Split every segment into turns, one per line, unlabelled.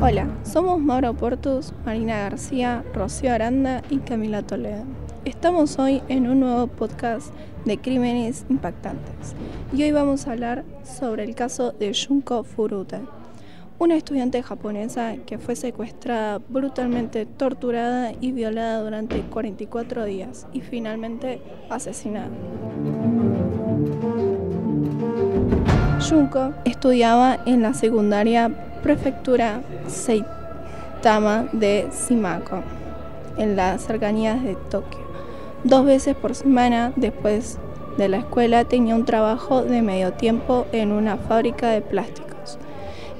Hola, somos Mauro Portus, Marina García, Rocío Aranda y Camila Toledo. Estamos hoy en un nuevo podcast de crímenes impactantes y hoy vamos a hablar sobre el caso de Junko Furuta, una estudiante japonesa que fue secuestrada, brutalmente torturada y violada durante 44 días y finalmente asesinada. Junko estudiaba en la secundaria prefectura Seitama de Shimako, en las cercanías de Tokio. Dos veces por semana, después de la escuela, tenía un trabajo de medio tiempo en una fábrica de plásticos.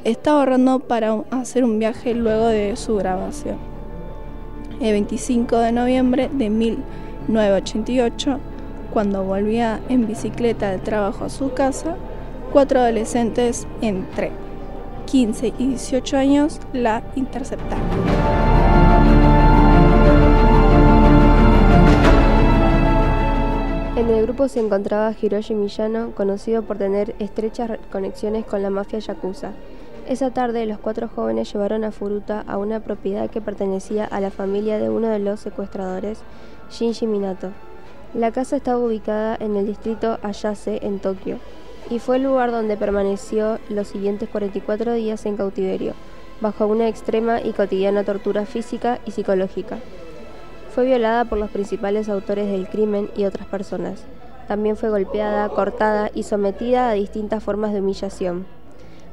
Estaba ahorrando para hacer un viaje luego de su grabación. El 25 de noviembre de 1988, cuando volvía en bicicleta de trabajo a su casa, cuatro adolescentes entre 15 y 18 años la interceptaron.
En el grupo se encontraba Hiroshi Miyano, conocido por tener estrechas conexiones con la mafia yakuza. Esa tarde, los cuatro jóvenes llevaron a Furuta a una propiedad que pertenecía a la familia de uno de los secuestradores, Shinji Minato. La casa estaba ubicada en el distrito Ayase, en Tokio, y fue el lugar donde permaneció los siguientes 44 días en cautiverio, bajo una extrema y cotidiana tortura física y psicológica. Fue violada por los principales autores del crimen y otras personas. También fue golpeada, cortada y sometida a distintas formas de humillación.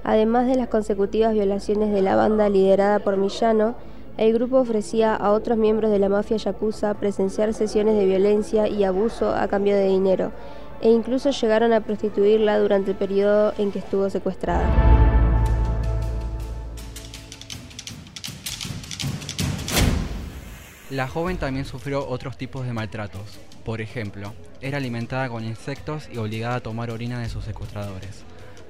Además de las consecutivas violaciones de la banda liderada por Millano, el grupo ofrecía a otros miembros de la mafia yakuza presenciar sesiones de violencia y abuso a cambio de dinero, e incluso llegaron a prostituirla durante el periodo en que estuvo secuestrada.
La joven también sufrió otros tipos de maltratos. Por ejemplo, era alimentada con insectos y obligada a tomar orina de sus secuestradores.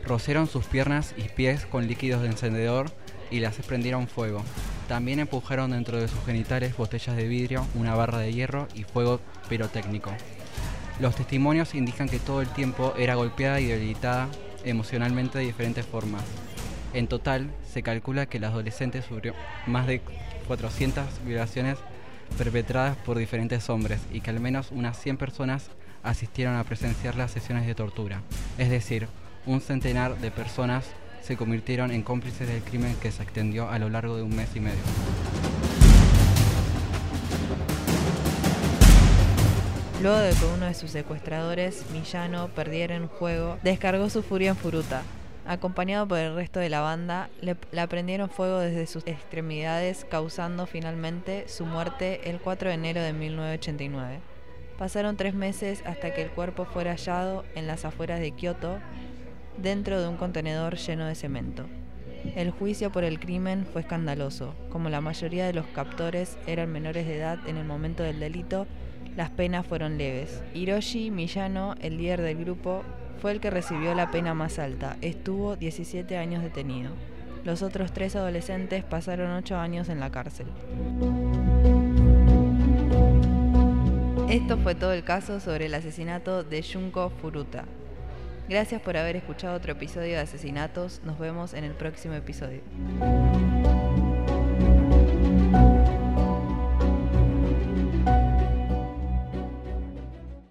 Rociaron sus piernas y pies con líquidos de encendedor y las prendieron fuego. También empujaron dentro de sus genitales botellas de vidrio, una barra de hierro y fuego pirotécnico. Los testimonios indican que todo el tiempo era golpeada y debilitada emocionalmente de diferentes formas. En total, se calcula que la adolescente sufrió más de 400 violaciones perpetradas por diferentes hombres y que al menos unas 100 personas asistieron a presenciar las sesiones de tortura. Es decir, un centenar de personas se convirtieron en cómplices del crimen que se extendió a lo largo de un mes y medio.
Luego de que uno de sus secuestradores, Millano, perdiera en juego, descargó su furia en Furuta. Acompañado por el resto de la banda, le, prendieron fuego desde sus extremidades, causando finalmente su muerte el 4 de enero de 1989. Pasaron tres meses hasta que el cuerpo fuera hallado en las afueras de Kioto, dentro de un contenedor lleno de cemento. El juicio por el crimen fue escandaloso. Como la mayoría de los captores eran menores de edad en el momento del delito, las penas fueron leves. Hiroshi Miyano, el líder del grupo, fue el que recibió la pena más alta. Estuvo 17 años detenido. Los otros tres adolescentes pasaron 8 años en la cárcel. Esto fue todo el caso sobre el asesinato de Junko Furuta. Gracias por haber escuchado otro episodio de Asesinatos. Nos vemos en el próximo episodio.